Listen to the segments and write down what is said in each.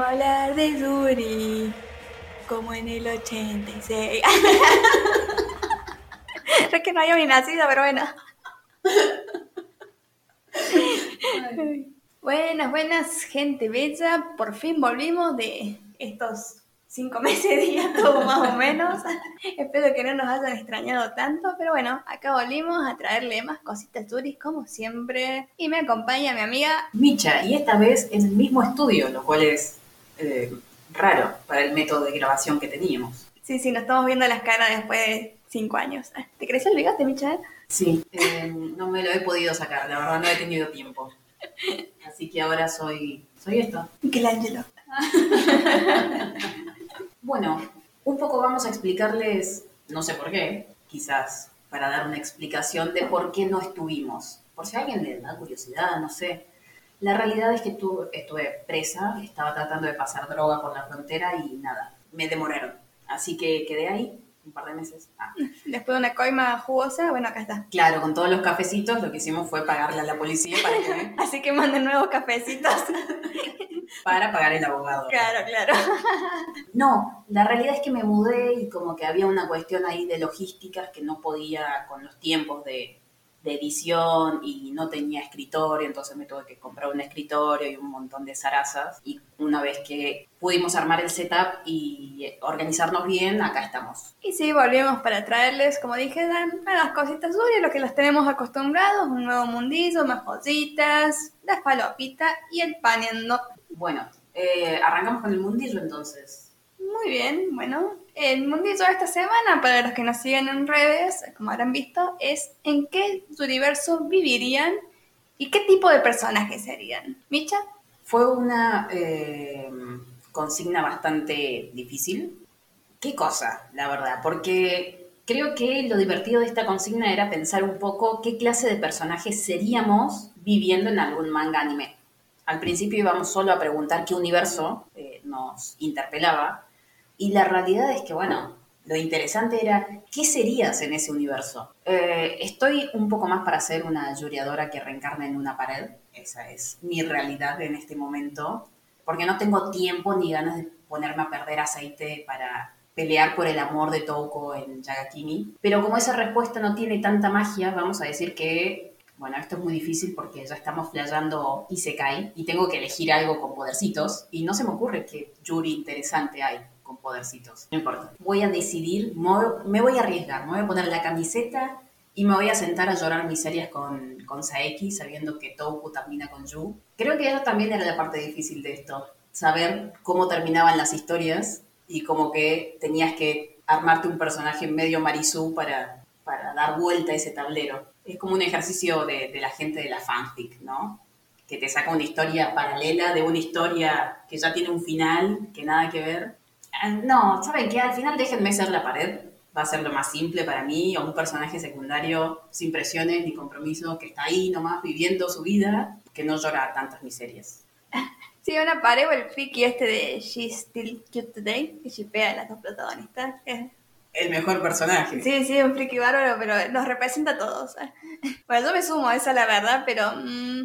Hablar de Yuri. Como en el 86. es que no había ni nacido, pero bueno. Buenas, buenas, gente bella. Por fin volvimos de estos cinco meses días, todo más o menos. Espero que no nos hayan extrañado tanto, pero bueno, acá volvimos a traerle más cositas turis como siempre. Y me acompaña mi amiga Micha, y esta vez en el mismo estudio, lo cual es eh, raro para el método de grabación que teníamos. Sí, sí, nos estamos viendo las caras después de cinco años. ¿Te creció el bigote, Micha? Sí, eh, no me lo he podido sacar, la verdad no he tenido tiempo. Así que ahora soy, soy esto. Michelangelo. Bueno, un poco vamos a explicarles, no sé por qué, quizás para dar una explicación de por qué no estuvimos. Por si a alguien le da curiosidad, no sé. La realidad es que tu- estuve presa, estaba tratando de pasar droga por la frontera y nada, me demoraron. Así que quedé ahí un par de meses. Ah, Después de una coima jugosa, bueno, acá está. Claro, con todos los cafecitos lo que hicimos fue pagarle a la policía para, que- Así que manden nuevos cafecitos. para pagar el abogado. claro, claro. No, la realidad es que me mudé y como que había una cuestión ahí de logísticas que no podía con los tiempos de, de edición y no tenía escritorio, entonces me tuve que comprar un escritorio y un montón de zarazas. Y una vez que pudimos armar el setup y organizarnos bien, acá estamos. Y sí, volvimos para traerles, como dije, dan las cositas suyas, lo que los tenemos acostumbrados, un nuevo mundillo, más cositas, las palopitas y el paniendo. Bueno, eh, arrancamos con el mundillo entonces. Muy bien, bueno, el mundillo de esta semana, para los que nos siguen en redes, como habrán visto, es en qué universo vivirían y qué tipo de personajes serían. ¿Micha? Fue una eh, consigna bastante difícil. ¿Qué cosa, la verdad? Porque creo que lo divertido de esta consigna era pensar un poco qué clase de personajes seríamos viviendo en algún manga anime. Al principio íbamos solo a preguntar qué universo eh, nos interpelaba y la realidad es que, bueno, lo interesante era qué serías en ese universo. Eh, estoy un poco más para ser una yuriadora que reencarna en una pared. Esa es mi realidad en este momento. Porque no tengo tiempo ni ganas de ponerme a perder aceite para pelear por el amor de Touko en Yagakimi. Pero como esa respuesta no tiene tanta magia, vamos a decir que, bueno, esto es muy difícil porque ya estamos flayando Isekai y tengo que elegir algo con podercitos y no se me ocurre qué Yuri interesante hay con podercitos. No importa. Voy a decidir, me voy- a arriesgar, me voy a poner la camiseta y me voy a sentar a llorar miserias con, con Saeki, sabiendo que Touko termina con Yu. Creo que eso también era la parte difícil de esto, saber cómo terminaban las historias y como que tenías que armarte un personaje medio Marisú para, para dar vuelta a ese tablero. Es como un ejercicio de, de la gente de la fanfic, ¿no? Que te saca una historia paralela de una historia que ya tiene un final, que nada que ver. Ah, No, ¿saben qué? Al final déjenme ser la pared. Va a ser lo más simple para mí, o un personaje secundario sin presiones ni compromiso, que está ahí nomás viviendo su vida, que no llora tantas miserias. Sí, una pared o el friki este de She's Still Cute Today, que shipea a las dos protagonistas. El mejor personaje. Sí, sí, un friki bárbaro, pero nos representa a todos. Bueno, yo me sumo a esa, la verdad, pero mm,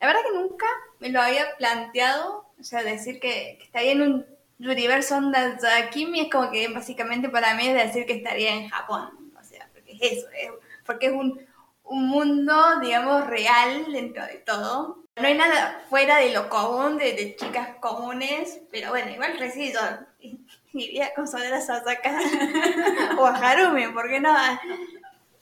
la verdad que nunca me lo había planteado. O sea, decir que, que estaría en un universo onda Yakimi es como que básicamente para mí es decir que estaría en Japón. O sea, porque es eso, es- porque es un, un mundo, digamos, real dentro de todo. No hay nada fuera de lo común, de, de chicas comunes, pero bueno, igual recién yo iría con Sonora Sasaka o a Harumi, ¿por qué no?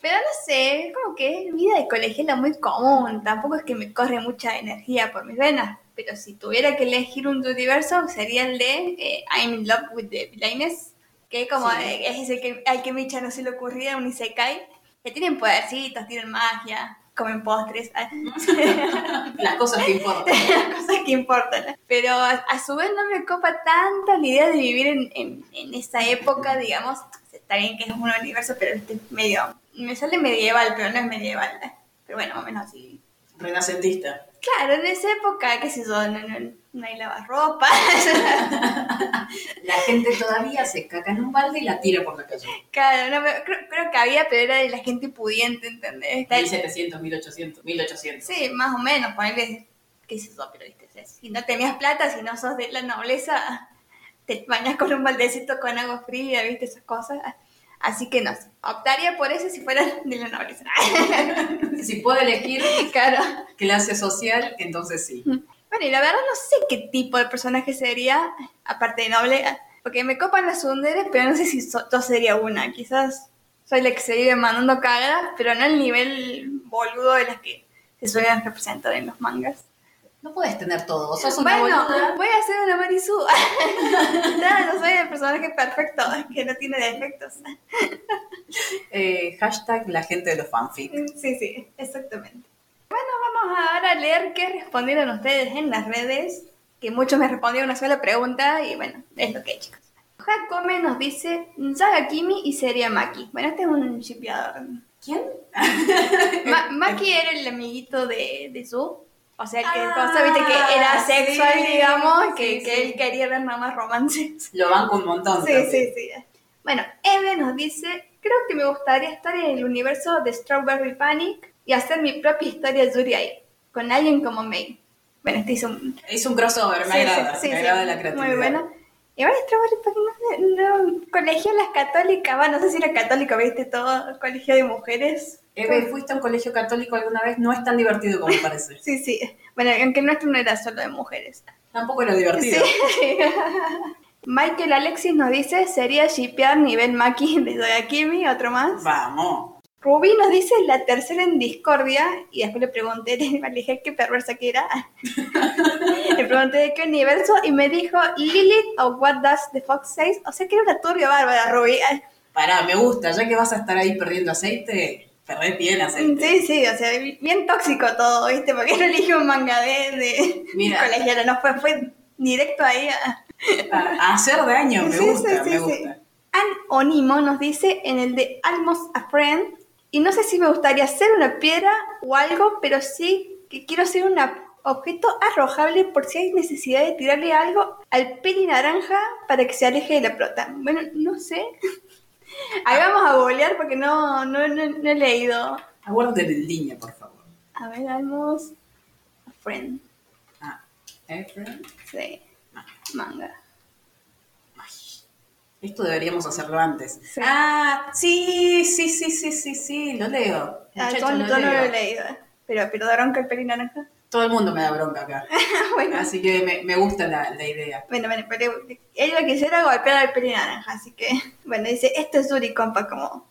Pero no sé, como que es vida de colegiala muy común, tampoco es que me corre mucha energía por mis venas, pero si tuviera que elegir un universo sería el de eh, I'm in love with the villains, que como Sí. es el que al que Micha no se le ocurría, un isekai, que tienen podercitos, tienen magia, comen postres, Las cosas que importan. las cosas que importan. Pero a, a su vez no me copa tanto la idea de vivir en, en, en esa época, digamos. Está bien que es un universo, pero este es medio. Me sale medieval, pero no es medieval. Pero bueno, más o menos así. Renacentista. Claro, en esa época, qué sé yo, no, no- no hay lavarropa. La gente todavía se caca en un balde y la tira por la calle. claro, no, pero creo, creo que había, pero era de la gente pudiente, ¿entendés? Está- 1700, 1800, 1800. Sí, más o menos, ponerle, qué sé yo, pero viste, si no tenías plata, si no sos de la nobleza, te bañas con un baldecito con agua fría, viste, esas cosas. Así que no optaría por ese si fuera de la nobleza. Si puedo elegir claro. clase social, entonces sí. Bueno, y la verdad no sé qué tipo de personaje sería, aparte de noble, porque me copan las sunderes, pero no sé si so- yo sería una. Quizás soy la que se vive mandando cagadas, pero no el nivel boludo de las que se suelen representar en los mangas. No puedes tener todo. Sos una Bueno, boluda. voy a hacer una Marisú. no, no soy el personaje perfecto, que no tiene defectos. Eh, hashtag la gente de los fanfic. Sí, sí, exactamente. Bueno, vamos ahora a leer qué respondieron ustedes en las redes, que muchos me respondieron una sola pregunta y bueno, es lo que hay, chicos. Hakome nos dice Saga Kimi y Seria Maki. Bueno, este es un shipeador. ¿Quién? Ma- Maki era el amiguito de, de. O sea, que Ah, cosa, viste, que era sexual, sí, digamos, sí, que, que sí. él quería ver nada más romances. Lo banco un montón. Sí, también. sí, sí. Bueno, Eve nos dice, creo que me gustaría estar en el universo de Strawberry Panic y hacer mi propia historia de Yuri ahí, con alguien como May. Bueno, este hizo un... Es un crossover, me agrada. me agrada la creatividad. Muy bueno. Ahora Strawberry Panic, no, no, colegio las católicas, va, no sé si era católico, viste, todo colegio de mujeres. Eve, ¿fuiste a un colegio católico alguna vez? No es tan divertido como parece. Sí, sí. Bueno, aunque el nuestro no era solo de mujeres. Tampoco era divertido. Sí. Michael Alexis nos dice, sería shipear nivel Maki de Doyakimi, otro más. Vamos. Rubí nos dice la tercera en discordia y después le pregunté, le dije qué perversa que era. le pregunté de qué universo y me dijo Lilith o What Does the Fox Say. O sea que era una turbia bárbara, Rubí. Pará, me gusta. Ya que vas a estar ahí perdiendo aceite, perdés bien aceite. Sí, sí, o sea, bien tóxico todo, ¿viste? Porque no elige un manga de, de Mira. colegiala, no fue, fue directo ahí a... A, hacer daño, me Sí, gusta, sí, me sí. gusta. An Onimo nos dice en el de Almost a Friend, y no sé si me gustaría hacer una piedra o algo, pero sí que quiero hacer un objeto arrojable por si hay necesidad de tirarle algo al peli naranja para que se aleje de la prota. Bueno, no sé. Ahí vamos a bolear porque no, no, no, no he leído. Aguarden en línea, por favor. A ver, Almost a Friend. Ah, Efren. Sí, Ah, manga. Esto deberíamos hacerlo antes. Sí. Ah, sí, sí, sí, sí, sí, sí, lo leo. Ah, lo yo no lo he leído. Pero, pero daron que el peli naranja. Todo el mundo me da bronca acá. bueno. Así que me, me gusta la, la idea. Bueno, bueno, pero ella quisiera golpear al peli naranja, así que, bueno, dice, esto es Yuri, compa, como,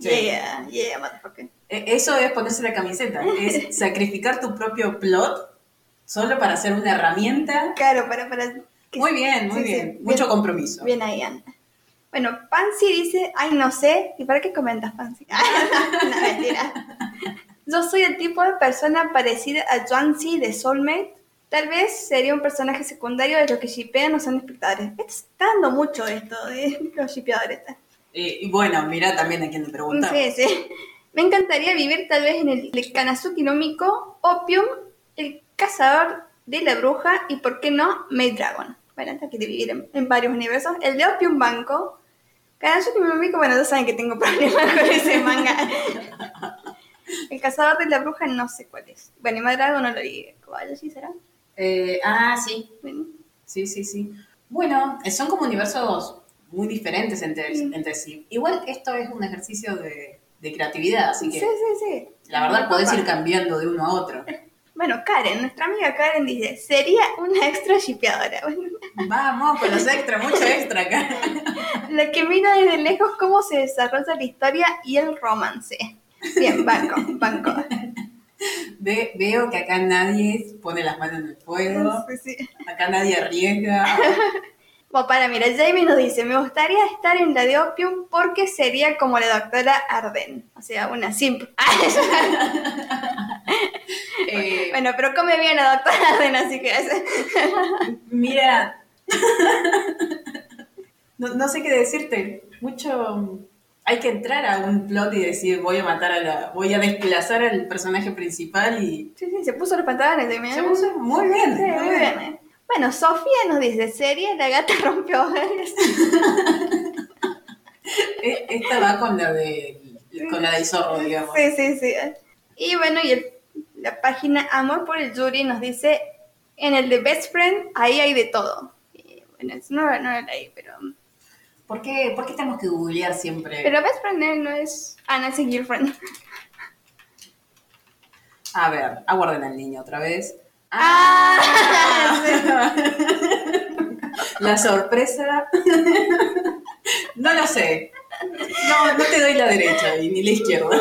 Sí. yeah, yeah, motherfucker. E- Eso es ponerse la camiseta, es sacrificar tu propio plot solo para hacer una herramienta. Claro, para, para... Muy bien, muy sí, sí, bien. Mucho compromiso. Bien ahí, Ana. Bueno, Pansy dice, ay, no sé, ¿y para qué comentas, Pansy? no, mentira. Yo soy el tipo de persona parecida a Juancy de Soulmate. Tal vez sería un personaje secundario de lo que shipean o son espectadores. Está dando mucho esto de los shipeadores. Eh, y bueno, mira también a quién le pregunta. Sí, sí. Me encantaría vivir tal vez en el, el Kanazuki no Miko, Opium, el cazador de la bruja y, ¿por qué no, Maid Dragon. Hay que vivir en, en varios universos. El de Opium Banco. Kanazuki no Miko, bueno, ya saben que tengo problemas con ese manga. el cazador de la bruja no sé cuál es. Bueno, y Maid Dragon no lo vi. ¿Cuál sí será? Eh, ah, sí, Bueno, sí, sí, sí. Bueno, eh, son como universos muy diferentes entre, Mm. entre sí. Igual esto es un ejercicio de, de creatividad, así sí, que sí, sí. la verdad podés ir cambiando de uno a otro. Bueno, Karen, nuestra amiga Karen dice, sería una extra shipeadora. Bueno, Vamos, con los extra, mucho extra acá. La que mira desde lejos cómo se desarrolla la historia y el romance. Bien, banco, banco. Ve- veo que acá nadie pone las manos en el fuego, Sí, sí. acá nadie arriesga. Bueno, para, mira, Jamie nos dice, me gustaría estar en la de Opium porque sería como la doctora Arden. O sea, una simp. Eh, bueno, pero come bien doctora Arden, así que... Mira, no, no sé qué decirte. Mucho. Hay que entrar a un plot y decir voy a matar a la. voy a desplazar al personaje principal y. Sí, sí, se puso los pantalones, Jamie. Se puso muy bien, Sí, muy bien. bien. eh. Bueno, Sofía nos dice, serie, la gata rompió. E- Esta va con la de con la del zorro, digamos. Sí, sí, sí. Y bueno, y el- la página Amor por el Jury nos dice, en el de Best Friend, ahí hay de todo. Y, bueno, eso no, no lo leí, pero... ¿Por qué, por qué tenemos que googlear siempre? Pero Best Friend eh, no es... Ah, no es el Girlfriend. A ver, aguarden al niño otra vez. Ah, La sorpresa. No lo sé. No, no te doy la derecha y ni la izquierda.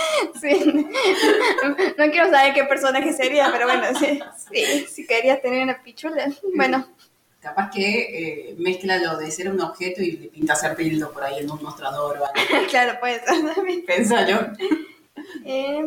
sí. No quiero saber qué personaje sería, pero bueno, sí. sí si querías tener una pichula. Bueno, Capaz que eh, mezcla lo de ser un objeto y le pinta ser pildo por ahí en un mostrador o algo. claro, puede ser también. Pénsalo. Eh,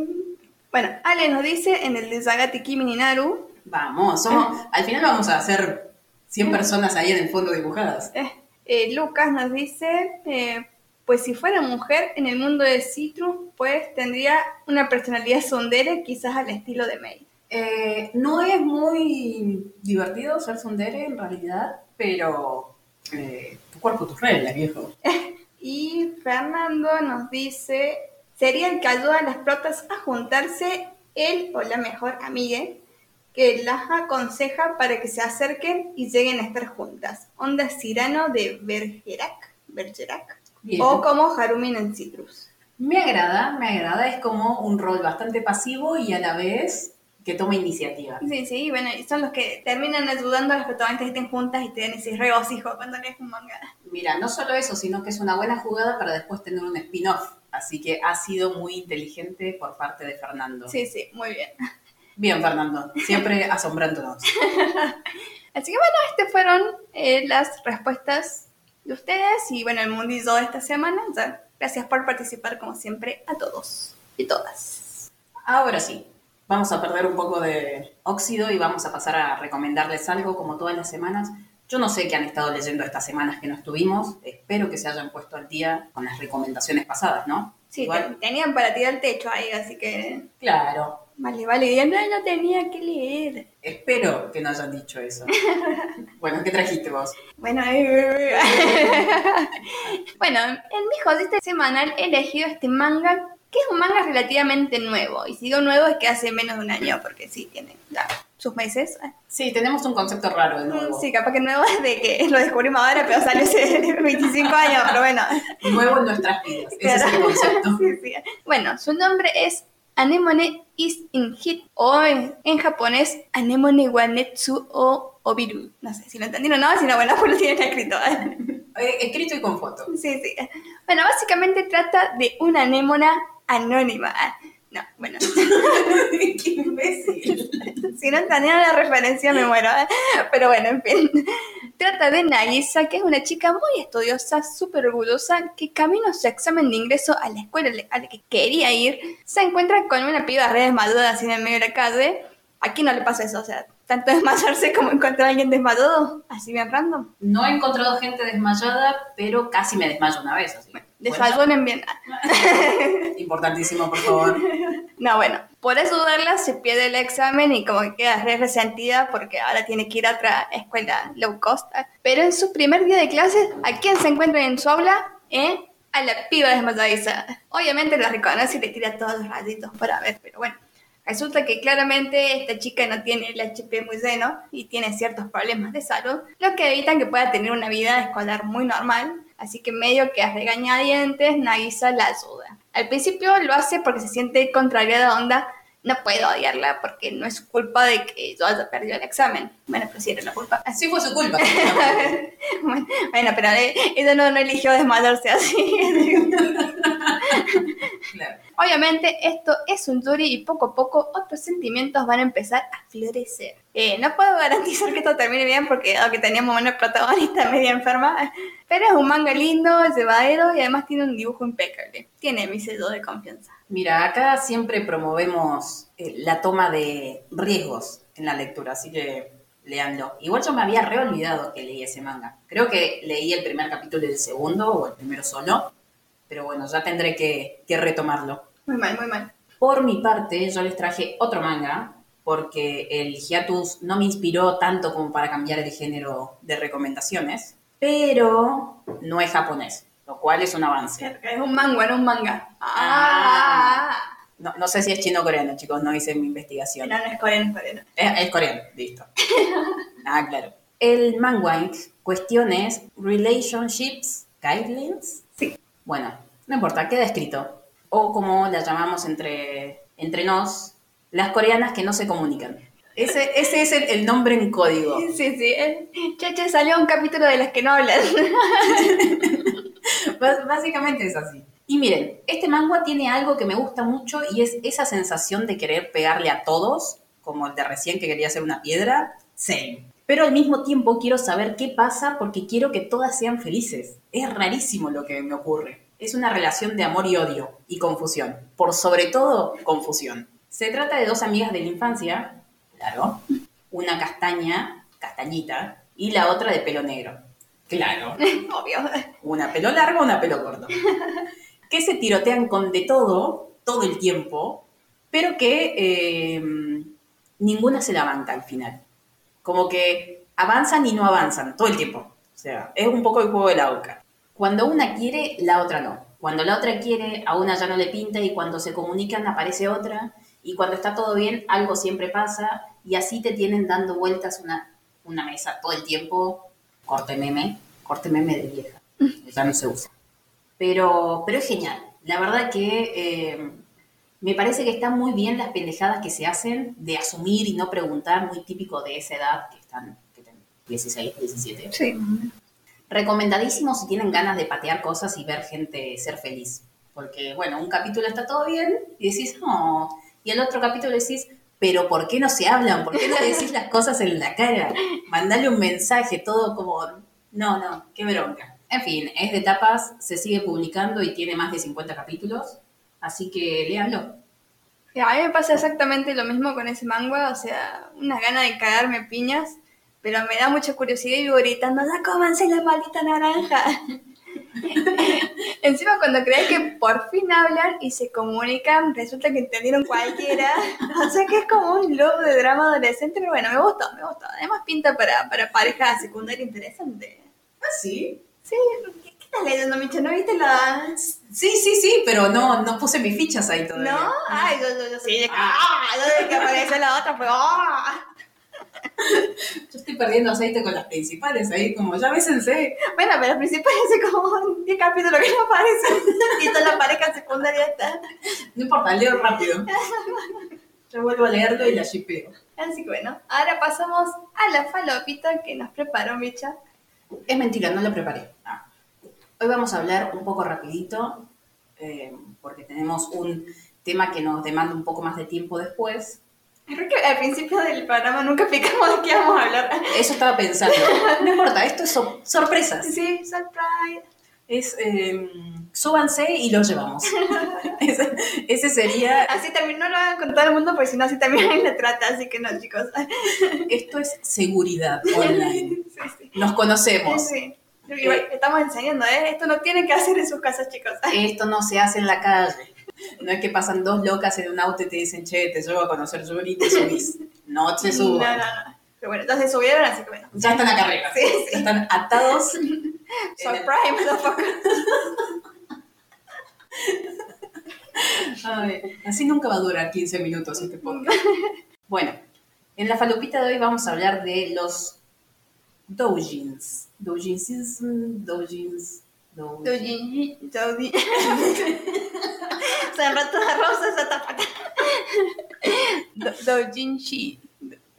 bueno, Ale nos dice en el de Zagati Kimi ni Naru, Vamos, somos, al final vamos a hacer 100 personas ahí en el fondo dibujadas. eh, eh, Lucas nos dice, pues si fuera mujer en el mundo de Citrus, pues tendría una personalidad sondere, quizás al estilo de May. Eh, no es muy divertido ser sondere en realidad, pero eh, tu cuerpo, tus reglas, viejo. Y Fernando nos dice, sería el que ayuda a las protas a juntarse él o la mejor amiga que las aconseja para que se acerquen y lleguen a estar juntas. Onda Cirano de Bergerac, Bergerac Bien. o como Harumin en Citrus. Me agrada, me agrada, es como un rol bastante pasivo y a la vez que toma iniciativa. Sí, sí, bueno, y son los que terminan ayudando a las protagonistas que estén juntas y te ese regocijo cuando lees un manga. Mira, no solo eso, sino que es una buena jugada para después tener un spin-off. Así que ha sido muy inteligente por parte de Fernando. Sí, sí, muy bien. Bien, Fernando, siempre asombrándonos. Así que bueno, estas fueron eh, las respuestas de ustedes y bueno, el mundillo de esta semana. Ya, gracias por participar como siempre a todos y todas. Ahora sí, vamos a perder un poco de óxido y vamos a pasar a recomendarles algo como todas las semanas. Yo no sé qué han estado leyendo estas semanas que no estuvimos. Espero que se hayan puesto al día con las recomendaciones pasadas, ¿no? Sí, Igual, tenían para tirar el techo ahí, así que claro. Vale, vale, digan, no, no tenía que leer. Espero que no hayan dicho eso. bueno, ¿qué trajiste vos? Bueno, eh, bueno, en mi jodita semanal he elegido este manga, que es un manga relativamente nuevo. Y si digo nuevo es que hace menos de un año, porque sí, tiene ya, sus meses. Sí, tenemos un concepto raro de nuevo. Sí, capaz que nuevo es de que lo descubrimos ahora, pero salió hace 25 años, pero bueno. Nuevo en nuestras vidas. Ese es el concepto. Sí, sí. Bueno, su nombre es Anemone is in hit o en, en japonés Anemone wa netsu o obiru. No sé si lo entendieron o no, si no, bueno, pues lo tienen escrito. Eh, escrito y con foto. Sí, sí. Bueno, básicamente trata de una anémona anónima. No, bueno, ¡Qué imbécil! si no entendieron la referencia me muero. ¿eh? Pero bueno, en fin. Trata de Nagisa, que es una chica muy estudiosa, súper orgullosa, que camino a su examen de ingreso a la escuela a la que quería ir, se encuentra con una piba re desmayada así en el medio de la calle. Aquí no le pasa eso, o sea, tanto desmayarse como encontrar a alguien desmayado, así bien random. No he encontrado gente desmayada, pero casi me desmayo una vez. Así. Desayunen bien. Importantísimo, por favor. No, bueno, por ayudarla se pierde el examen y como que queda re resentida porque ahora tiene que ir a otra escuela low cost. Pero en su primer día de clases, ¿a quién se encuentra en su aula? ¿Eh? A la piba desmayadiza. Obviamente la reconoce y le tira todos los rayitos para ver, pero bueno. Resulta que claramente esta chica no tiene el HP muy lleno y tiene ciertos problemas de salud, lo que evita que pueda tener una vida escolar muy normal. Así que medio que a regañadientes, Nagisa la ayuda. Al principio lo hace porque se siente contrariada onda, no puedo odiarla porque no es su culpa de que yo haya perdido el examen. Bueno, pero sí era la culpa. Así fue su culpa. bueno, pero eh, ella no, no eligió desmayarse así. Claro. Obviamente esto es un Yuri y poco a poco otros sentimientos van a empezar a florecer. Eh, no puedo garantizar que esto termine bien porque dado que teníamos una protagonista media enferma, pero es un manga lindo, llevadero y además tiene un dibujo impecable. Tiene mi sello de confianza. Mira, acá siempre promovemos eh, la toma de riesgos en la lectura, así que leanlo. Igual yo me había reolvidado que leí ese manga. Creo que leí el primer capítulo del segundo o el primero solo, pero bueno, ya tendré que, que retomarlo. Muy mal, muy mal. Por mi parte, yo les traje otro manga porque el hiatus no me inspiró tanto como para cambiar el género de recomendaciones, pero no es japonés, lo cual es un avance. Es un manga, no un manga. Ah. No, no sé si es chino o coreano, chicos, no hice mi investigación. No, no es coreano, es coreano. Es, es coreano, listo. ah, claro. El manga cuestión es Relationships Guidelines. Sí. Bueno, no importa, queda escrito. O como la llamamos entre, entre nos, las coreanas que no se comunican. Ese, ese es el, el nombre en código. Sí, sí. Chacha, salió un capítulo de las que no hablan. Bás- Básicamente es así. Y miren, este manga tiene algo que me gusta mucho y es esa sensación de querer pegarle a todos, como el de recién que quería hacer una piedra. Same. Pero al mismo tiempo quiero saber qué pasa porque quiero que todas sean felices. Es rarísimo lo que me ocurre. Es una relación de amor y odio y confusión. Por sobre todo, confusión. Se trata de dos amigas de la infancia, claro, una castaña, castañita, y la otra de pelo negro. Claro. Obvio. Una pelo largo, una pelo corto. que se tirotean con de todo, todo el tiempo, pero que eh, ninguna se la banca al final. Como que avanzan y no avanzan todo el tiempo. O sea, es un poco el juego de la oca. Cuando una quiere, la otra no. Cuando la otra quiere, a una ya no le pinta y cuando se comunican aparece otra. Y cuando está todo bien, algo siempre pasa. Y así te tienen dando vueltas una, una mesa todo el tiempo. Corte meme, corte meme de vieja. Ya no se usa. Pero, pero es genial. La verdad que eh, me parece que están muy bien las pendejadas que se hacen de asumir y no preguntar, muy típico de esa edad que están, que tienen 16, 17. Sí. Recomendadísimo si tienen ganas de patear cosas y ver gente ser feliz. Porque, bueno, un capítulo está todo bien y decís, no. Y el otro capítulo decís, pero ¿por qué no se hablan? ¿Por qué no le decís las cosas en la cara? Mandale un mensaje, todo como, no, no, qué bronca. En fin, es de tapas, se sigue publicando y tiene más de 50 capítulos. Así que léanlo. A mí me pasa exactamente lo mismo con ese manga, o sea, unas ganas de cagarme piñas, pero me da mucha curiosidad y vivo gritando, ¡ya cómanse la maldita naranja! Encima cuando crees que por fin hablan y se comunican, resulta que entendieron cualquiera. O sea que es como un loop de drama adolescente, pero bueno, me gustó, me gustó. Además pinta para, para pareja secundaria interesante. ¿Ah, sí? Sí, ¿qué, qué estás leyendo, Micho? ¿No viste la...? Sí, sí, sí, pero no, no puse mis fichas ahí todavía. ¿No? Ay, yo, yo, yo sí, de que, ¡ah! Yo desde que apareció la otra fue ¡ah! Yo estoy perdiendo aceite con las principales ahí, como ya bésense. Bueno, pero al principio hace como 10 capítulos que no aparecen. Y toda la pareja secundaria está. No importa, leo rápido. Yo vuelvo a leerlo y la shipeo. Así que bueno, ahora pasamos a la falopita que nos preparó Micha. Es mentira, no lo preparé. Ah. Hoy vamos a hablar un poco rapidito, eh, porque tenemos un tema que nos demanda un poco más de tiempo después. Creo que al principio del programa nunca explicamos de qué vamos a hablar. Eso estaba pensando. No importa, esto es so- sorpresas. Sí, surprise. Es, eh, súbanse y los llevamos. ese, ese sería, Así también no lo hagan con todo el mundo, porque si no, así también la trata. Así que no, chicos. esto es seguridad online. Sí, sí. Nos conocemos. Sí. Igual, estamos enseñando, ¿eh? Esto no tienen que hacer en sus casas, chicos. Esto no se hace en la calle. No es que pasan dos locas en un auto y te dicen, che, te llevo a conocer Yuri y te subís. No te No, subo. no, no. Pero bueno, entonces subieron, así que bueno. Ya están acá arriba. Sí, están atados. Surprise, motherfucker. Ay, así nunca va a durar 15 minutos este podcast. Bueno, en la falopita de hoy vamos a hablar de los doujins. Doujins, mm, doujins, doujins. Se enrotó la rosa esa tapa. Do- Doujinshi.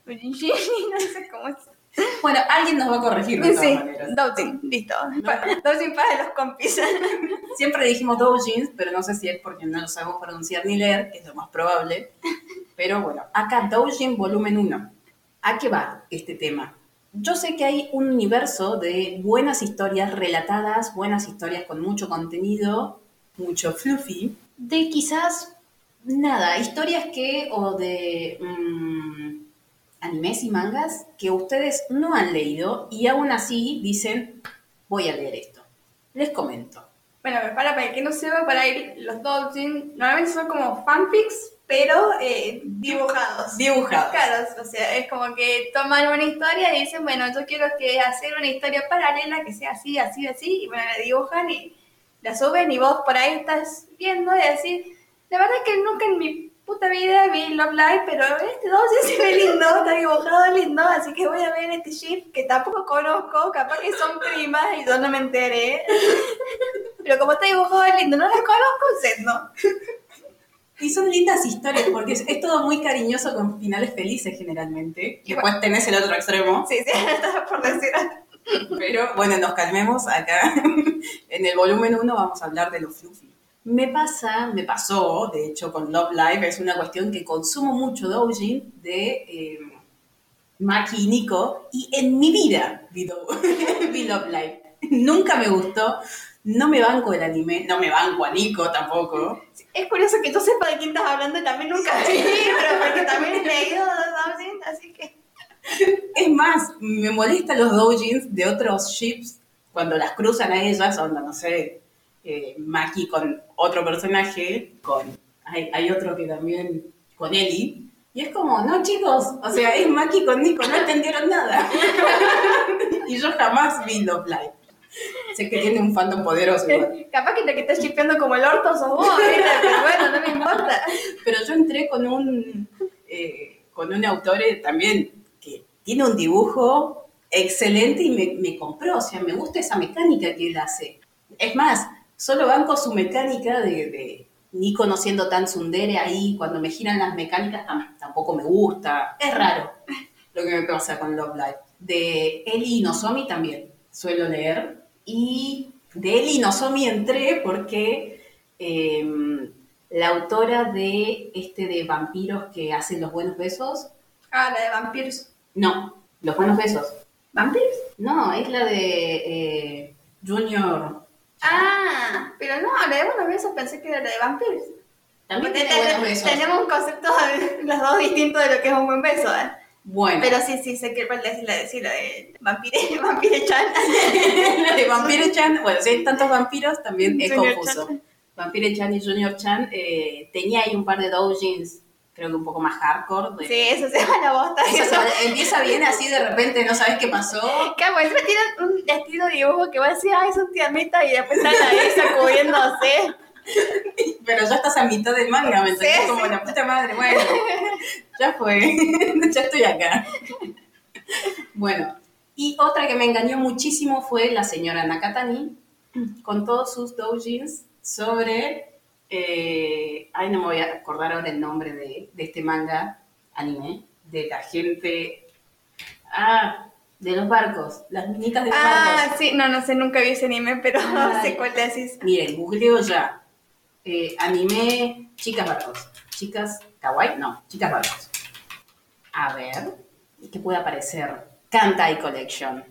Doujinshi, no sé cómo es. Bueno, alguien nos va a corregir de todas Sí, maneras. doujin, listo. Pa- Doujin para los compis. Siempre dijimos doujins, pero no sé si es porque no lo sabemos pronunciar ni leer, que es lo más probable. Pero bueno, acá Doujin volumen 1. ¿A qué va este tema? Yo sé que hay un universo de buenas historias relatadas, buenas historias con mucho contenido, mucho fluffy, de quizás, nada, historias que, o de mm, animes y mangas que ustedes no han leído y aún así dicen, voy a leer esto. Les comento. Bueno, pero para, para el que no sepa, para ir, los doujin normalmente son como fanfics, pero eh, dibujados. Dibujados. Claro, o sea, es como que toman una historia y dicen, bueno, yo quiero que hacer una historia paralela que sea así, así, así, y bueno, la dibujan y la suben y vos por ahí estás viendo y decís, la verdad es que nunca en mi puta vida vi Love Live, pero este dos se ve lindo, está dibujado lindo, así que voy a ver este ship que tampoco conozco, capaz que son primas y yo no me enteré. Pero como está dibujado lindo, no las conozco, usted no. Y son lindas historias porque es, es todo muy cariñoso con finales felices generalmente. Y después tenés el otro extremo. Sí, sí, por decir. Pero bueno, nos calmemos acá. en el volumen 1 vamos a hablar de los fluffy. Me pasa, me pasó, de hecho, con Love Live, es una cuestión que consumo mucho doujin de eh, Maki y Nico, y en mi vida vi, vi Love Live. Nunca me gustó, no me banco el anime, no me banco a Nico tampoco. Es curioso que yo sepa de quién estás hablando y también nunca vi, pero porque también he leído Dowsing, así que... Es más, me molestan los doujins de otros ships cuando las cruzan a ellas, onda, no sé, eh, Maki con otro personaje, con hay, hay otro que también con Ellie, y es como, no chicos, o sea, es Maki con Nico, no entendieron nada. y yo jamás vi Love Live. Sé que tiene un fandom poderoso igual. Capaz que te que estás shipeando como el orto sos vos, pero bueno, no me importa. Pero yo entré con un, eh, con un autor también tiene un dibujo excelente y me, me compró, o sea, me gusta esa mecánica que él hace. Es más, solo banco su mecánica de, de ni conociendo tan tsundere ahí, cuando me giran las mecánicas tam- tampoco me gusta. Es raro lo que me pasa con Love Live. De Eli Nozomi también suelo leer. Y de Eli Nozomi entré porque em, la autora de este de vampiros que hacen los buenos besos, Ah, la de vampiros. No, los buenos besos. ¿Vampiros? No, es la de eh, Junior. Ah, pero no, la de buenos besos pensé que era la de vampiros. También tiene buenos ten- besos. Tenemos un concepto los dos distinto de lo que es un buen beso, ¿eh? Bueno, Pero sí, sí, sé que cuál es la de, sí, la de vampire, vampire chan. la de Vampire Chan, bueno, si hay tantos vampiros también es Junior confuso. Chan. Vampire Chan y Junior Chan eh, tenía ahí un par de doujins, creo que un poco más hardcore. de- Sí, eso se va a la bosta. Eso. se- empieza bien así de repente, no sabes qué pasó. Claro, encima tienen un estilo de dibujo que vos decís, ay, son tiernita y después están ahí sacudiéndose. Pero ya estás a mitad del manga, ¿me entendés? Sí, Como sí. la puta madre, bueno, ya fue, ya estoy acá. Bueno, y otra que me engañó muchísimo fue la señora Nakatani, con todos sus doujins sobre, eh, ay, no me voy a acordar ahora el nombre de, de este manga, anime, de la gente, ah, de los barcos, las minitas de los Ah, barcos. sí, no, no sé, nunca vi ese anime, pero no Ay. sé cuál decís. Miren, googleo ya. Eh, anime Chicas Barcos. Chicas Kawaii, no, Chicas Barcos. A ver, ¿qué puede aparecer? Kantai Collection.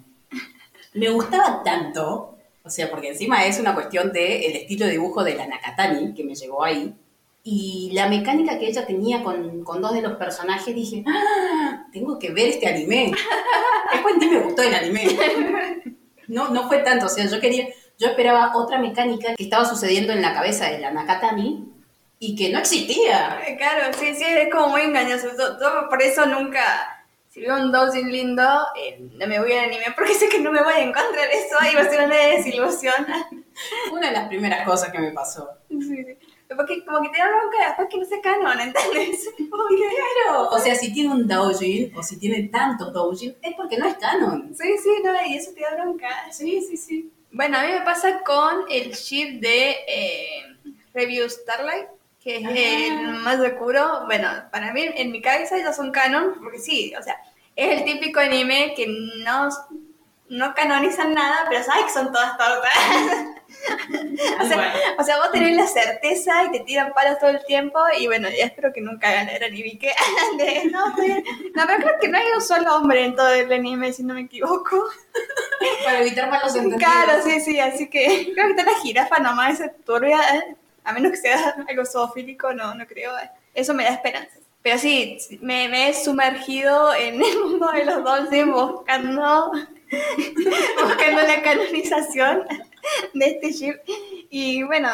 Me gustaba tanto, o sea, porque encima es una cuestión del el estilo de dibujo de la Nakatani, que me llegó ahí. Y la mecánica que ella tenía con, con dos de los personajes, dije, ¡Ah! tengo que ver este anime. Después ni me gustó el anime. No, no fue tanto, o sea, yo quería, yo esperaba otra mecánica que estaba sucediendo en la cabeza de la Nakatani y que no existía. Eh, Claro, sí, sí, es como muy engañoso. Yo, yo por eso nunca, si veo un doujin lindo, eh, no me voy al anime, porque sé que no me voy a encontrar eso y va a ser una desilusión. Una de las primeras cosas que me pasó. Sí, sí. Porque como que te da bronca después que no sea canon, ¿entendés? Claro, o sea, si tiene un doujin o si tiene tantos doujin es porque no es canon. Sí, sí, no, y eso te da bronca. Sí, sí, sí. Bueno, a mí me pasa con el ship de eh, Review Starlight, que es Ah. el más oscuro. Bueno, para mí, en mi cabeza ellos son canon, porque sí, o sea, es el típico anime que no, no canonizan nada, pero sabes que son todas tortas. o, sea, Bueno. o sea, vos tenés la certeza y te tiran palos todo el tiempo, y bueno, ya espero que nunca hagan el anime que de, no, estoy- no, pero creo que no hay un solo hombre en todo el anime, si no me equivoco. Para evitar malos entendidos. Claro, sí, sí, así que creo que está la jirafa nomás, esa turbia, ¿eh? A menos que sea algo zoofílico, no, no creo, eso me da esperanza. Pero sí, me, me he sumergido en el mundo de los Dolphins buscando, buscando la canonización de este ship. Y bueno,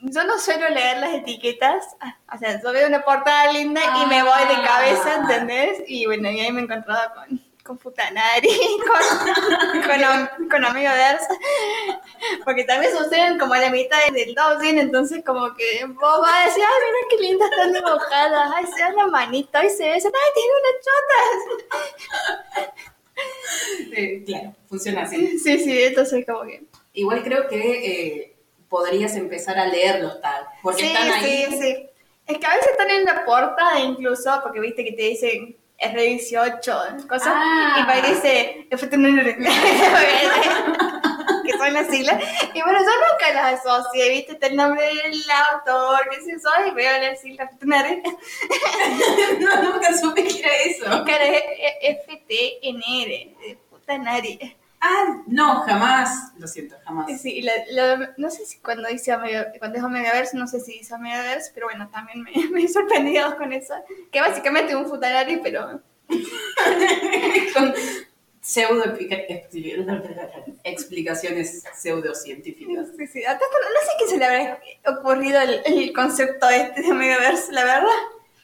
yo no suelo leer las etiquetas, o sea, yo veo una portada linda y me voy de cabeza, Ah. ¿entendés? Y bueno, y ahí me he encontrado con, con Futanari, con, con, con Amigo Verse, porque también suceden como a la mitad del doujin, entonces como que vos vas a decir, ay, mira qué lindas están dibujadas, ay, se dan la manita, ay, se besan, ay, tiene unas chotas. Eh, claro, funciona así. Sí, sí, entonces como que... Igual creo que eh, podrías empezar a leer los tags, porque sí, están ahí. sí, sí. Es que a veces están en la portada incluso, porque viste que te dicen es de 18, cosas, Ah. y para dice que son las siglas. Y bueno, yo nunca las asocié, viste, está el nombre del autor, qué sé yo, y veo las siglas FTNR. no, nunca supe que era eso. Cara, es FTNR, de puta nadie. Ah, no, jamás. Lo siento, jamás. Sí, la- la- no sé si cuando dice cuando es Omegaverse, no sé si dice Omegaverse, pero bueno, también me, me he sorprendido con eso. Que básicamente un futanari, pero Con pseudo explicaciones pseudocientíficas. sí, sí. No, sé qué se le habrá ocurrido el, el concepto este de Omegaverse, la verdad.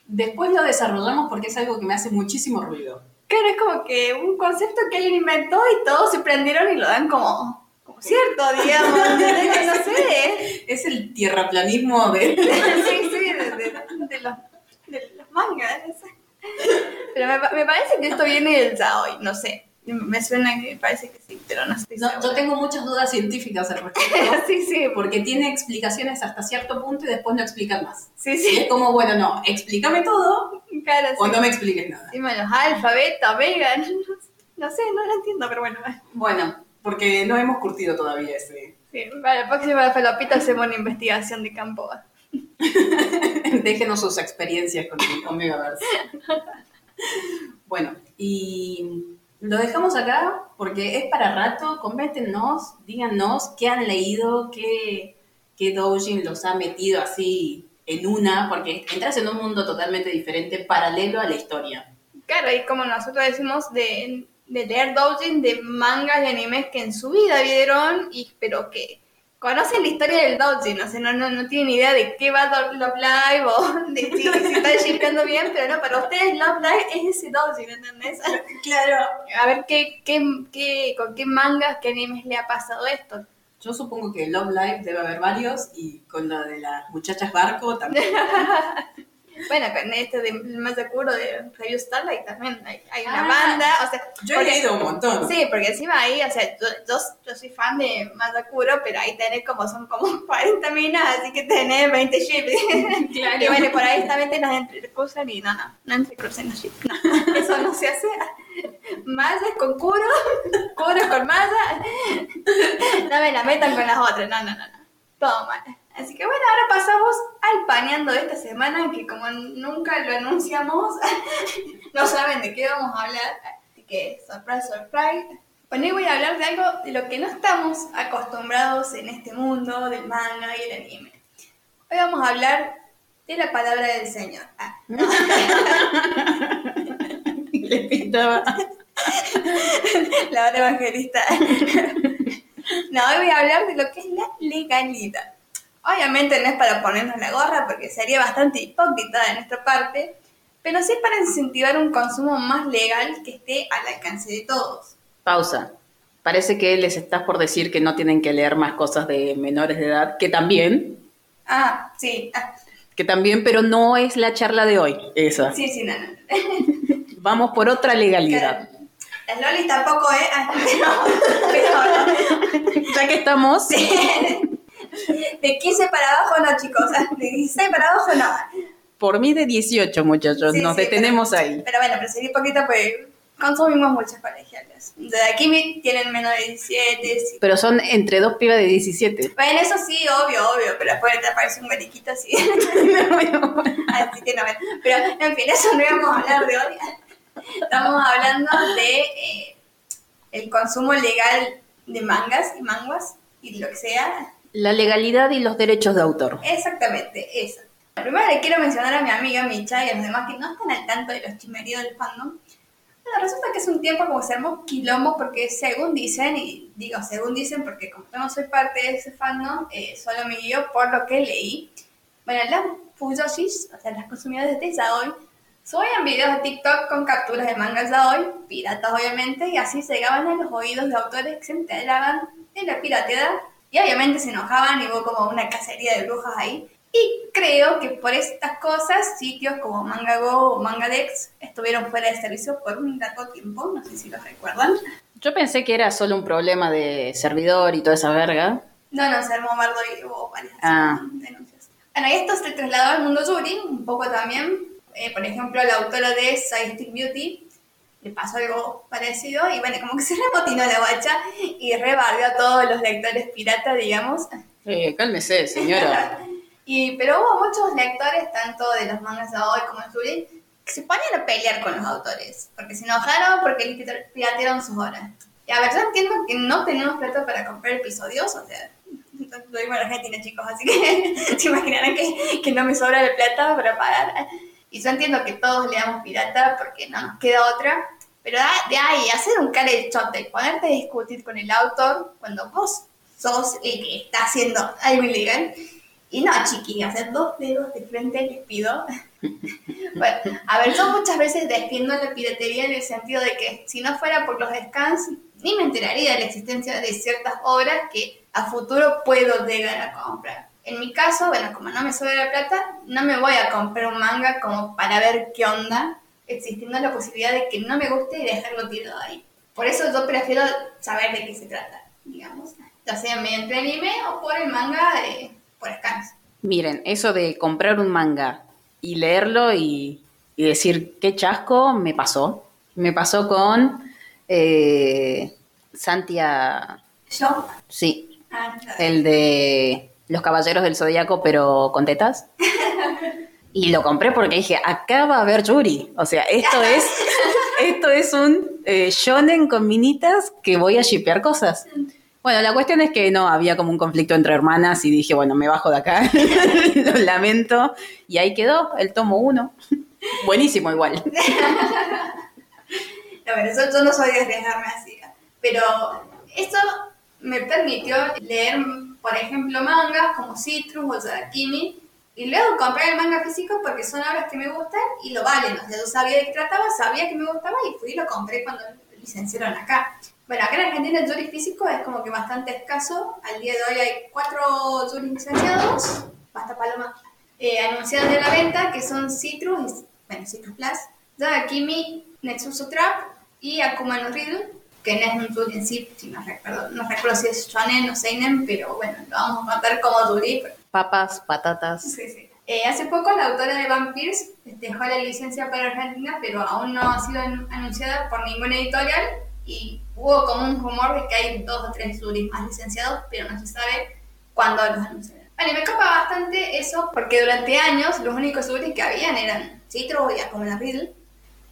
Después lo desarrollamos porque es algo que me hace muchísimo ruido. Claro, es como que un concepto que alguien inventó y todos se prendieron y lo dan como, como cierto, digamos. no sé. Es el tierraplanismo de... sí, sí, de, de- de los, de los mangas. Pero me, pa- me parece que esto viene del yaoi, no sé. Me suena que parece que sí, pero no estoy No, yo tengo muchas dudas científicas al respecto. sí, sí, Porque tiene explicaciones hasta cierto punto y después no explican más. sí, Y es sí, como, bueno, no, explícame todo claro, o sí. no me expliques nada. Encima los alfa, beta, omega, no, no sé, no lo entiendo, pero bueno. Bueno, porque no hemos curtido todavía ese. Sí, para la próxima falopita hacemos una investigación de campo. Déjenos sus experiencias con el Omegaverse. Bueno, y lo dejamos acá porque es para rato. Coméntenos, díganos qué han leído, qué, qué doujin los ha metido así en una, porque entras en un mundo totalmente diferente, paralelo a la historia. Claro, y como nosotros decimos de, de leer doujin de mangas y animes que en su vida vieron, y, pero que conocen la historia del doujin, o sea, no, no, no tienen idea de qué va Love Live o de si, si están shipeando bien, pero no, para ustedes Love Live es ese doujin, ¿entendés? Claro. A ver qué, qué, qué, con qué mangas, qué animes le ha pasado esto. Yo supongo que Love Live debe haber varios y con la de las muchachas barco también. Bueno, con este de Masakuro de Review Starlight también hay, hay una Ah, banda, o sea, Yo he leído un montón. Sí, porque encima ahí, o sea, yo, yo, yo soy fan de Masakuro, pero ahí tenés como, son como 40 minas, así que tenés 20 ships. Claro. Y bueno, por ahí también nos entrecruzan y no, no, no entrecrucen los ships, no, eso no se hace. Mazas con Kuro, Kuro con Masa, no me la metan con las otras, no, no, no, no, todo mal. Así que bueno, ahora pasamos al paneando de esta semana, que como nunca lo anunciamos, no saben de qué vamos a hablar, así que surprise, surprise. Bueno, hoy voy a hablar de algo de lo que no estamos acostumbrados en este mundo del manga y el anime. Hoy vamos a hablar de la palabra del Señor. Ah, no. Le pintaba. la hora evangelista. No, hoy voy a hablar de lo que es la legalidad. Obviamente no es para ponernos la gorra porque sería bastante hipócrita de nuestra parte, pero sí para incentivar un consumo más legal que esté al alcance de todos. Pausa. Parece que les estás por decir que no tienen que leer más cosas de menores de edad, que también, Ah, sí, ah, que también, pero no es la charla de hoy, esa. sí, sí, no, no. Vamos por otra legalidad. Las lolis tampoco, ¿eh? Ah, pero, pero Ya que estamos, de 15 para abajo no, chicos. ah, De 16 para abajo no. por mí de 18, muchachos, Sí, nos sí, detenemos pero- ahí. Pero bueno, pero sería poquito pues consumimos muchas colegiales. De aquí tienen menos de 17. sí. Pero son entre dos pibas de 17. Bueno, eso sí, obvio, obvio, pero después te aparece un mariquito así. así que no, bueno. Pero en fin, eso no íbamos a hablar de hoy. Estamos hablando de eh, el consumo legal de mangas y manguas y lo que sea. La legalidad y los derechos de autor. Exactamente, eso. Primero le quiero mencionar a mi amiga Micha y a los demás que no están al tanto de los chimeríos del fandom. Bueno, resulta que es un tiempo como se armó quilombo porque según dicen, y digo según dicen porque como yo no soy parte de ese fandom, eh, solo me guío por lo que leí. Bueno, las Fuyoshis, o sea, las consumidoras de Yaoi, subían videos de TikTok con capturas de mangas Yaoi, piratas obviamente, y así llegaban a los oídos de autores que se enteraban de la pirateada y obviamente se enojaban y hubo como una cacería de brujas ahí. Y creo que por estas cosas, sitios como MangaGo o MangaDex estuvieron fuera de servicio por un largo tiempo, no sé si lo recuerdan. Yo pensé que era solo un problema de servidor y toda esa verga. No, no, se armó bardo y hubo varias Ah. denuncias. Bueno, y esto se trasladó al mundo Yuri, un poco también. Eh, por ejemplo, la autora de Side Stick Beauty le pasó algo parecido y bueno, como que se remotinó la guacha y rebardeó a todos los lectores pirata, digamos. Eh, cálmese, señora. Y, pero hubo muchos lectores, tanto de los mangas de hoy como de Yuri, que se ponían a pelear con los autores, porque se enojaron porque les pira- piratearon sus horas. Y a ver, yo entiendo que no tenemos plata para comprar episodios, o sea, yo vivo en Argentina, chicos, así que se imaginarán que, que no me sobra la plata para pagar. Y yo entiendo que todos leamos pirata porque no nos queda otra, pero de ahí hacer un cara de chota y ponerte a discutir con el autor cuando vos sos el que está haciendo algo ilegal. Y no, chiquis, hacer dos dedos de frente les pido. bueno, a ver, yo muchas veces defiendo la piratería en el sentido de que si no fuera por los scans, ni me enteraría de la existencia de ciertas obras que a futuro puedo llegar a comprar. En mi caso, bueno, como no me sobra la plata, no me voy a comprar un manga como para ver qué onda, existiendo la posibilidad de que no me guste y dejarlo tirado ahí. Por eso yo prefiero saber de qué se trata, digamos, ya sea mediante anime o por el manga eh, por scans. Miren, eso de comprar un manga y leerlo y, y decir qué chasco me pasó. Me pasó con eh, Santia, Yo, sí, ah, claro. el de Los Caballeros del Zodíaco, pero con tetas. Y lo compré porque dije, acá va a haber Yuri. O sea, esto es, esto es un eh, shonen con minitas que voy a shipear cosas. Bueno, la cuestión es que no, había como un conflicto entre hermanas y dije, bueno, me bajo de acá, lo lamento. Y ahí quedó el tomo uno. Buenísimo igual. No, bueno, yo, yo no soy de arriesgarme así, pero esto me permitió leer, por ejemplo, mangas como Citrus o Yadakimi, y luego comprar el manga físico porque son obras que me gustan y lo valen. O sea, yo sabía de qué trataba, sabía que me gustaba y fui y lo compré cuando lo licenciaron acá. Bueno, acá en Argentina el Yuri físico es como que bastante escaso. Al día de hoy hay cuatro Yuri licenciados, basta paloma, eh, anunciados de la venta, que son Citrus, bueno, Citrus Plus, Yadakimi, Netsuzo Trap y Akuma no Riddle, que no es un Yuri en sí, si no recuerdo, no recuerdo si es Shonen o Seinen, pero bueno, lo vamos a contar como Yuri. Papas, patatas. Sí, sí. Eh, hace poco la autora de Vampires dejó la licencia para Argentina, pero aún no ha sido an- anunciada por ninguna editorial y hubo como un rumor de que hay dos o tres Zuris más licenciados, pero no se sabe cuándo los anunciarán. Bueno, y me copa bastante eso porque durante años los únicos Zuris que habían eran Citro y Acomena Riddle,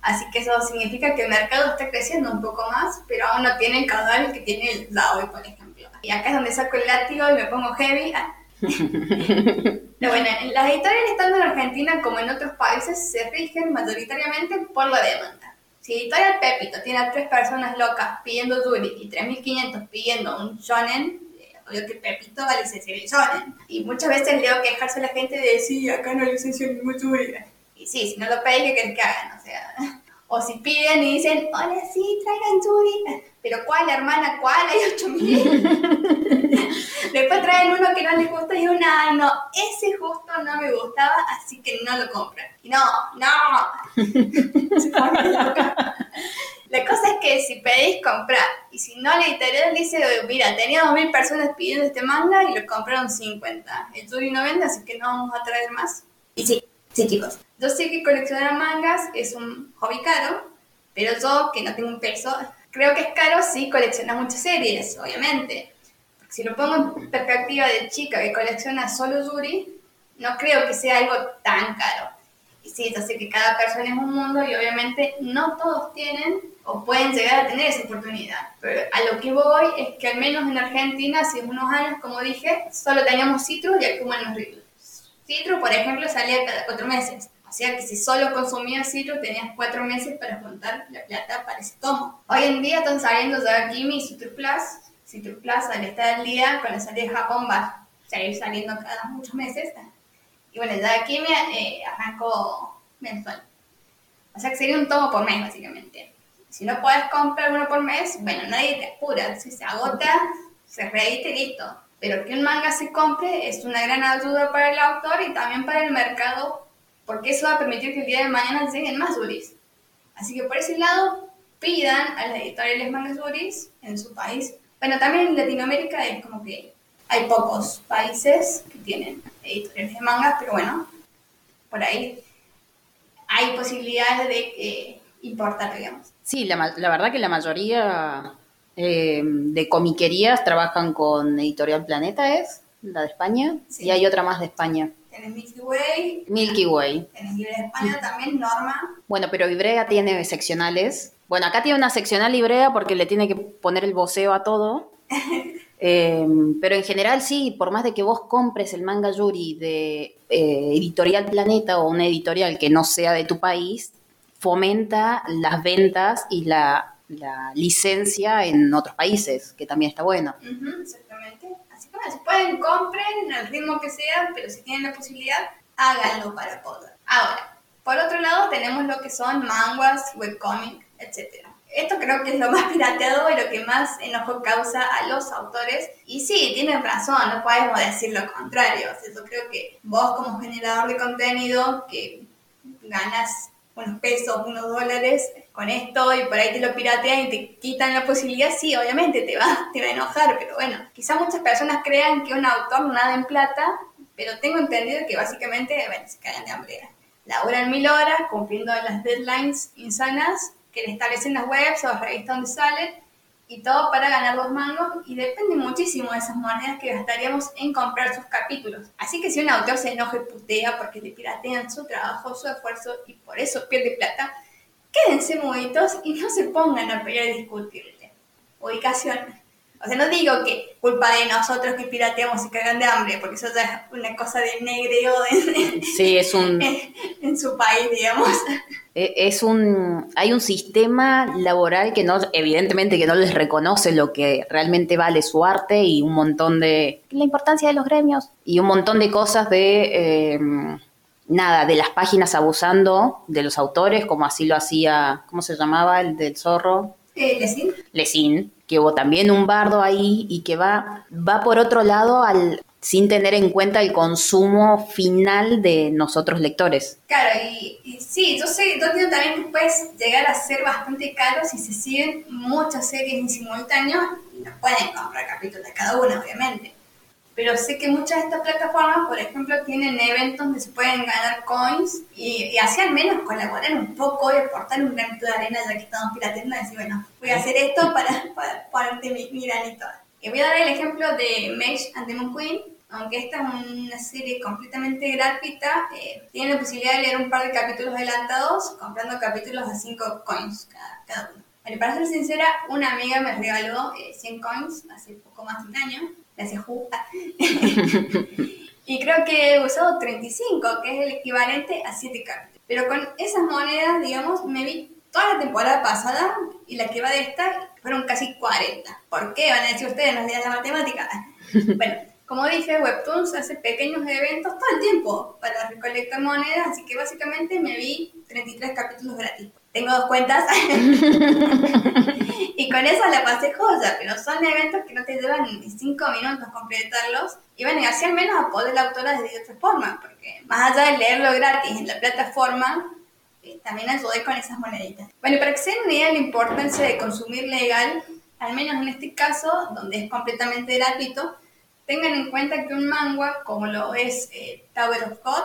así que eso significa que el mercado está creciendo un poco más, pero aún no tiene el caudal que tiene el Zaoi, por ejemplo. Y acá es donde saco el látigo y me pongo heavy. Ah, pero bueno, las editoriales tanto en Argentina como en otros países se rigen mayoritariamente por la demanda. Si Editorial Pepito tiene a tres personas locas pidiendo Yuri y 3.500 pidiendo un shonen, eh, obvio que Pepito va a licenciar el shonen. Y muchas veces leo quejarse a la gente de decir, acá no licencio ningún Yuri. Sí, si no lo pedís, ¿qué querés que hagan? O sea, o si piden y dicen, hola, sí, traigan Yuri. Pero ¿cuál, hermana? ¿Cuál? Hay 8.000. Después traen uno que no les gusta y uno, ay no, ese justo no me gustaba, así que no lo compran. Y no, no. Se. La cosa es que si pedís comprar y si no la editorial dice, mira, tenía 2.000 personas pidiendo este manga y lo compraron 50. El Yuri no vende, así que no vamos a traer más. Y sí, sí chicos. Yo sé que coleccionar mangas es un hobby caro, pero yo, que no tengo un peso, creo que es caro si coleccionas muchas series, obviamente. Si lo pongo en perspectiva de chica que colecciona solo Yuri, no creo que sea algo tan caro. Y sí, yo sé que cada persona es un mundo y obviamente no todos tienen o pueden llegar a tener esa oportunidad. Pero a lo que voy es que al menos en Argentina, hace unos años, como dije, solo teníamos Citrus y Akuma no Riddle. Citrus, por ejemplo, salía cada cuatro meses. Sea que si solo consumías citrus tenías cuatro meses para juntar la plata para ese tomo. Hoy en día están saliendo ya Kimi y Citrus Plus. Citrus Plus al estar al día con la salida de Japón va a seguir saliendo cada muchos meses. Y bueno, ya Kimi eh, arrancó mensual. O sea que sería un tomo por mes básicamente. Si no puedes comprar uno por mes, bueno, nadie te apura. Si se agota, se reedita y listo. Pero que un manga se compre es una gran ayuda para el autor y también para el mercado, porque eso va a permitir que el día de mañana lleguen más duris. Así que por ese lado, pidan a las editoriales mangas duris en su país. Bueno, también en Latinoamérica es como que hay pocos países que tienen editoriales de mangas, pero bueno, por ahí hay posibilidades de eh, importar, digamos. Sí, la, la verdad que la mayoría eh, de comiquerías trabajan con Editorial Planeta, ¿es? La de España. Y hay otra más de España. Tienes Milky Way. Milky Way. Libre de España también, Norma. Bueno, pero Ibrea tiene seccionales. Bueno, acá tiene una seccional Ibrea porque le tiene que poner el voceo a todo. Eh, pero en general sí, por más de que vos compres el manga Yuri de eh, Editorial Planeta o una editorial que no sea de tu país, fomenta las ventas y la la licencia en otros países, que también está bueno. Si pueden, compren al ritmo que sea, pero si tienen la posibilidad, háganlo para poder. Ahora, por otro lado, tenemos lo que son manguas, webcomic, etc. Esto creo que es lo más pirateado y lo que más enojo causa a los autores. Y sí, tienen razón, no podemos decir lo contrario. yo creo que vos como generador de contenido que ganas unos pesos, unos dólares con esto y por ahí te lo piratean y te quitan la posibilidad, sí, obviamente te va, te va a enojar, pero bueno, quizá muchas personas crean que un autor nada en plata, pero tengo entendido que básicamente, bueno, se cagan de hambre. Laburan mil horas cumpliendo las deadlines insanas que le establecen las webs o las revistas donde salen y todo para ganar los mangos y depende muchísimo de esas monedas que gastaríamos en comprar sus capítulos. Así que si un autor se enoja y putea porque le piratean su trabajo, su esfuerzo y por eso pierde plata, quédense muditos y no se pongan a pelear y discutirle. Ubicación. O sea, no digo que culpa de nosotros que pirateamos y cagan de hambre, porque eso ya es una cosa de negreo en, sí, es un... en su país, digamos. E, es un, hay un sistema laboral que no, evidentemente que no les reconoce lo que realmente vale su arte y un montón de, la importancia de los gremios y un montón de cosas de, eh, nada, de las páginas abusando de los autores, como así lo hacía, ¿cómo se llamaba? El del zorro. Eh, Lesin. Lesin, que hubo también un bardo ahí y que va, va por otro lado al, sin tener en cuenta el consumo final de nosotros lectores. Claro, y, sí, yo sé, yo entiendo también que puedes llegar a ser bastante caro si se siguen muchas series en simultáneo y no pueden comprar capítulos de cada una, obviamente. Pero sé que muchas de estas plataformas, por ejemplo, tienen eventos donde se pueden ganar coins y, así al menos colaborar un poco y aportar un granito de arena ya que estamos pirateando y decir, bueno, voy a hacer esto para, para ponerte mi, mi granito. Y voy a dar el ejemplo de Mesh and Demon Queen, aunque esta es una serie completamente gratuita, eh, tienen la posibilidad de leer un par de capítulos adelantados comprando capítulos a 5 coins cada, uno. para ser sincera, una amiga me regaló 100 eh, coins hace poco más de un año, gracias Justa. y creo que he usado 35, que es el equivalente a 7 capítulos. Pero con esas monedas, digamos, me vi toda la temporada pasada y la que va de esta fueron casi 40. ¿Por qué? Van a decir ustedes, no es la matemática. bueno, como dije, Webtoons hace pequeños eventos todo el tiempo para recolectar monedas, así que básicamente me vi 33 capítulos gratis. Tengo dos cuentas y con eso la pasé joya, pero son eventos que no te llevan ni 5 minutos completarlos y bueno, y así al menos apoyo la autora de otra forma, porque más allá de leerlo gratis en la plataforma, eh, también ayudé con esas moneditas. Bueno, para que se den una idea de la importancia de consumir legal, al menos en este caso, donde es completamente gratuito, tengan en cuenta que un manga, como lo es eh, Tower of God,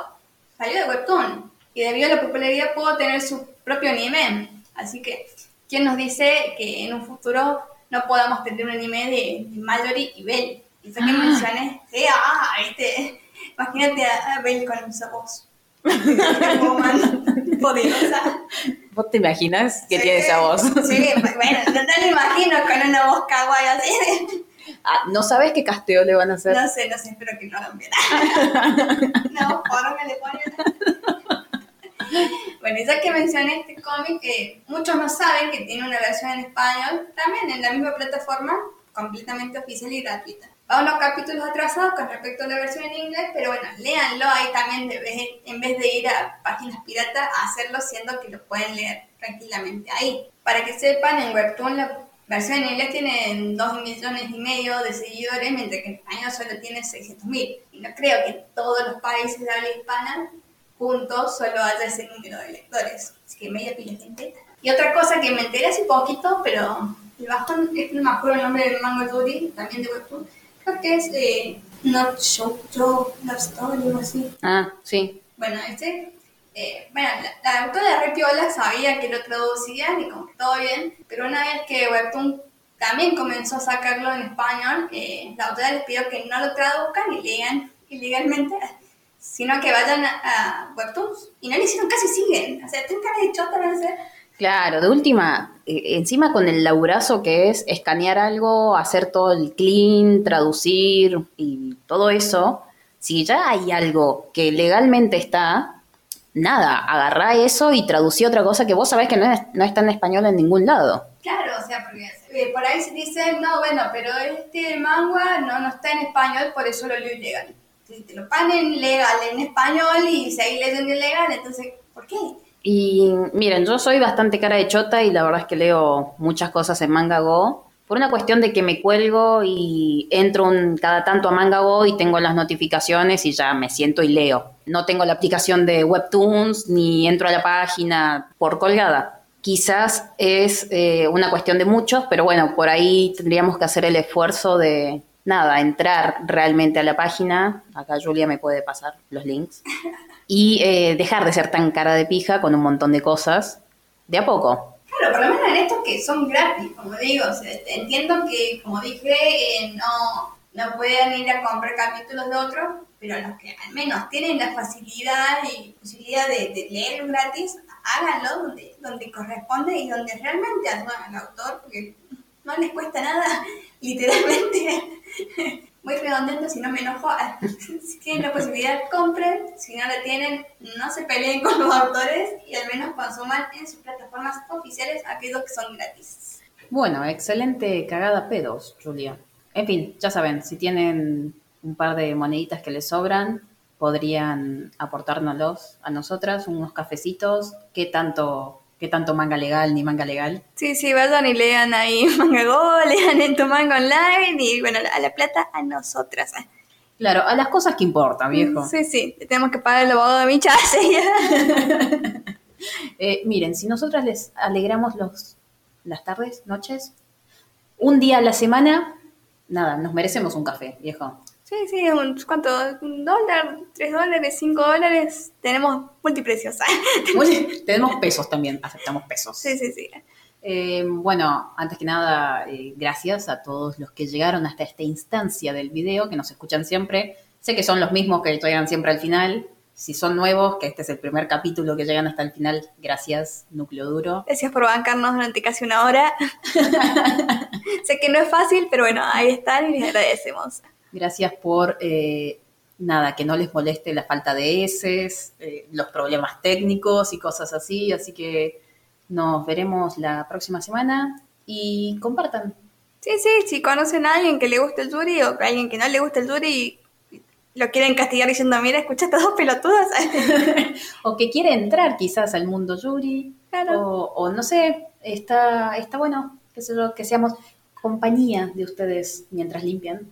salió de Webtoon y debido a la popularidad pudo tener su propio anime. Así que, ¿quién nos dice que en un futuro no podamos tener un anime de, Mallory y Belle? Y fue que ah. mencioné, sí, ah, ¿viste? Imagínate a, Belle con esa voz. poderosa. ¿Vos te imaginas que tiene esa voz? Sí, bueno, no te lo imagino con una voz kawaii así. Ah, ¿No sabes qué casteo le van a hacer? No sé, no sé, espero que no hagan bien. no, por me le ponen. Y ya que mencioné este cómic, eh, muchos no saben que tiene una versión en español, también en la misma plataforma, completamente oficial y gratuita. Va unos capítulos atrasados con respecto a la versión en inglés, pero bueno, léanlo ahí también de vez, en vez de ir a páginas piratas a hacerlo, siendo que lo pueden leer tranquilamente ahí. Para que sepan, en Webtoon la versión en inglés tiene 2 millones y medio de seguidores, mientras que en español solo tiene 600 mil. Y no creo que en todos los países de habla hispana juntos solo haya ese número de lectores. Así que media pila gente. Y otra cosa que me enteré hace poquito, pero el bajón, no me acuerdo el nombre del mango Yuri, también de Webtoon, creo que es de Not Show Joe Love Story o algo así. Ah, sí. Bueno, este, eh, bueno, la, la autora de Repiola sabía que lo traducían y como que todo bien, pero una vez que Webtoon también comenzó a sacarlo en español, eh, la autora les pidió que no lo traduzcan y lean ilegalmente, sino que vayan a, a Webtoons. Y no le hicieron caso y siguen. O sea, tienen cara de chota, no sé. Claro, de última, eh, encima con el laburazo que es escanear algo, hacer todo el clean, traducir y todo eso, si ya hay algo que legalmente está, nada, agarrá eso y traducí otra cosa que vos sabés que no, es- no está en español en ningún lado. Claro, o sea, porque eh, por ahí se dice, no, bueno, pero este manga no, no está en español, por eso lo leo ilegal. Si te lo ponen legal en español y seguís leyendo ilegal, entonces, ¿por qué? Y miren, yo soy bastante cara de chota y la verdad es que leo muchas cosas en Manga Go. Por una cuestión de que me cuelgo y entro un- cada tanto a Manga Go y tengo las notificaciones y ya me siento y leo. No tengo la aplicación de Webtoons ni entro a la página por colgada. Quizás es eh, una cuestión de muchos, pero bueno, por ahí tendríamos que hacer el esfuerzo de, nada, entrar realmente a la página. Acá Julia me puede pasar los links y eh, dejar de ser tan cara de pija con un montón de cosas de a poco. Claro, por lo menos en estos que son gratis, como digo, o sea, entiendo que, como dije, eh, no, no pueden ir a comprar capítulos de otros, pero los que al menos tienen la facilidad y posibilidad de, de leer gratis, háganlo donde, donde corresponde y donde realmente ayudan al autor, porque no les cuesta nada, literalmente. Muy redondito, si no me enojo. Si tienen la posibilidad, compren. Si no la tienen, no se peleen con los autores y al menos consuman en sus plataformas oficiales aquellos que son gratis. Bueno, excelente cagada pedos, Julia. En fin, ya saben, si tienen un par de moneditas que les sobran, podrían aportárnoslos a nosotras, unos cafecitos. ¿Qué tanto, qué tanto manga legal ni manga legal? Sí, sí, vayan y lean ahí Manga Go, lean en tu manga online y bueno, a la plata a nosotras. Claro, a las cosas que importan, viejo. Sí, sí, tenemos que pagar el abogado de mi chase. Eh, miren, si nosotras les alegramos los, las tardes, noches, un día a la semana, nada, nos merecemos un café, viejo. Sí, sí, un, ¿cuánto? ¿Un dólar? ¿Tres dólares? ¿Cinco dólares? Tenemos multiprecios. Tenemos pesos también, aceptamos pesos. Sí, sí, sí. Eh, bueno, antes que nada, eh, gracias a todos los que llegaron hasta esta instancia del video, que nos escuchan siempre. Sé que son los mismos que llegan siempre al final. Si son nuevos, que este es el primer capítulo que llegan hasta el final, gracias, núcleo duro. Gracias por bancarnos durante casi una hora. sé que no es fácil, pero bueno, ahí están y les agradecemos. Gracias por, eh, nada, que no les moleste la falta de heces, eh, los problemas técnicos y cosas así. Así que nos veremos la próxima semana y compartan. Sí, sí, si conocen a alguien que le guste el Yuri o a alguien que no le gusta el Yuri y lo quieren castigar diciendo, mira, escucha estas dos pelotudas. o que quiere entrar quizás al mundo Yuri, Claro. o, o no sé, está, está bueno, qué sé yo, que seamos compañía de ustedes mientras limpian.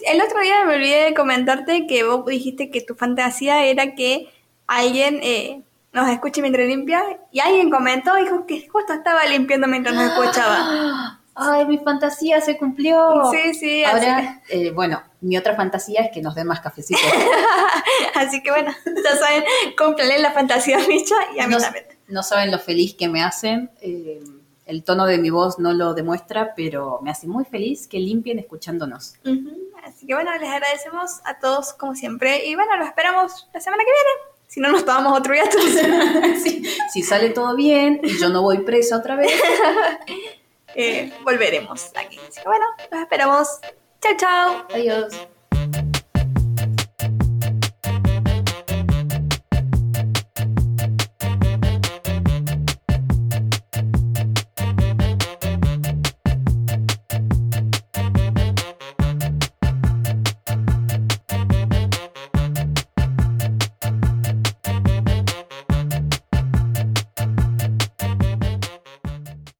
El otro día me olvidé de comentarte que vos dijiste que tu fantasía era que alguien eh, nos escuche mientras limpia y alguien comentó, dijo que justo estaba limpiando mientras nos escuchaba. ¡Ay, mi fantasía se cumplió! Sí, sí, así, Ahora, eh, bueno, mi otra fantasía es que nos den más cafecitos. así que bueno, ya saben, cúmplanle la fantasía a Micha y a mí no, también. no saben lo feliz que me hacen. eh, el tono de mi voz no lo demuestra, pero me hace muy feliz que limpien escuchándonos. Así que bueno, les agradecemos a todos como siempre y bueno, los esperamos la semana que viene. Si no, nos tomamos otro día. Sí, si sale todo bien y yo no voy presa otra vez, eh, volveremos aquí. Así que bueno, los esperamos. Chao, chao. adiós.